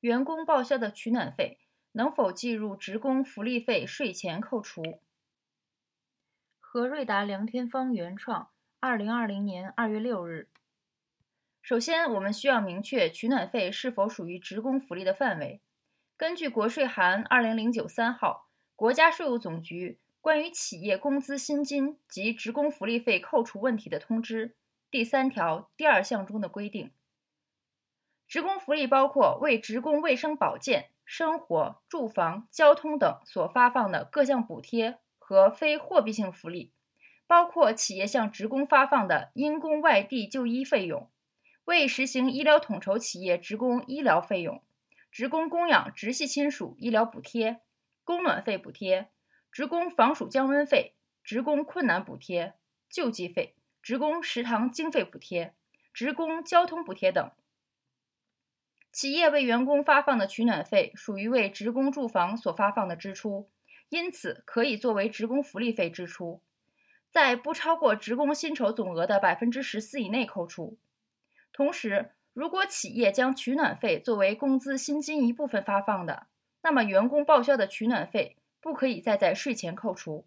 员工报销的取暖费能否计入职工福利费税前扣除？何瑞达梁天芳原创，二零二零年二月六日。首先，我们需要明确取暖费是否属于职工福利的范围。根据国税函二零零九三号，国家税务总局关于企业工资薪金及职工福利费扣除问题的通知第三条第二项中的规定，职工福利包括为职工卫生保健、生活、住房、交通等所发放的各项补贴和非货币性福利，包括企业向职工发放的因公外地就医费用。未实行医疗统筹企业职工医疗费用、职工供养直系亲属医疗补贴、供暖费补贴、职工防暑降温费、职工困难补贴、救济费、职工食堂经费补贴、职工交通补贴等。企业为员工发放的取暖费属于为职工住房所发放的支出，因此可以作为职工福利费支出，在不超过职工薪酬总额的百分之十四以内扣除。同时，如果企业将取暖费作为工资薪金一部分发放的，那么员工报销的取暖费不可以再在税前扣除。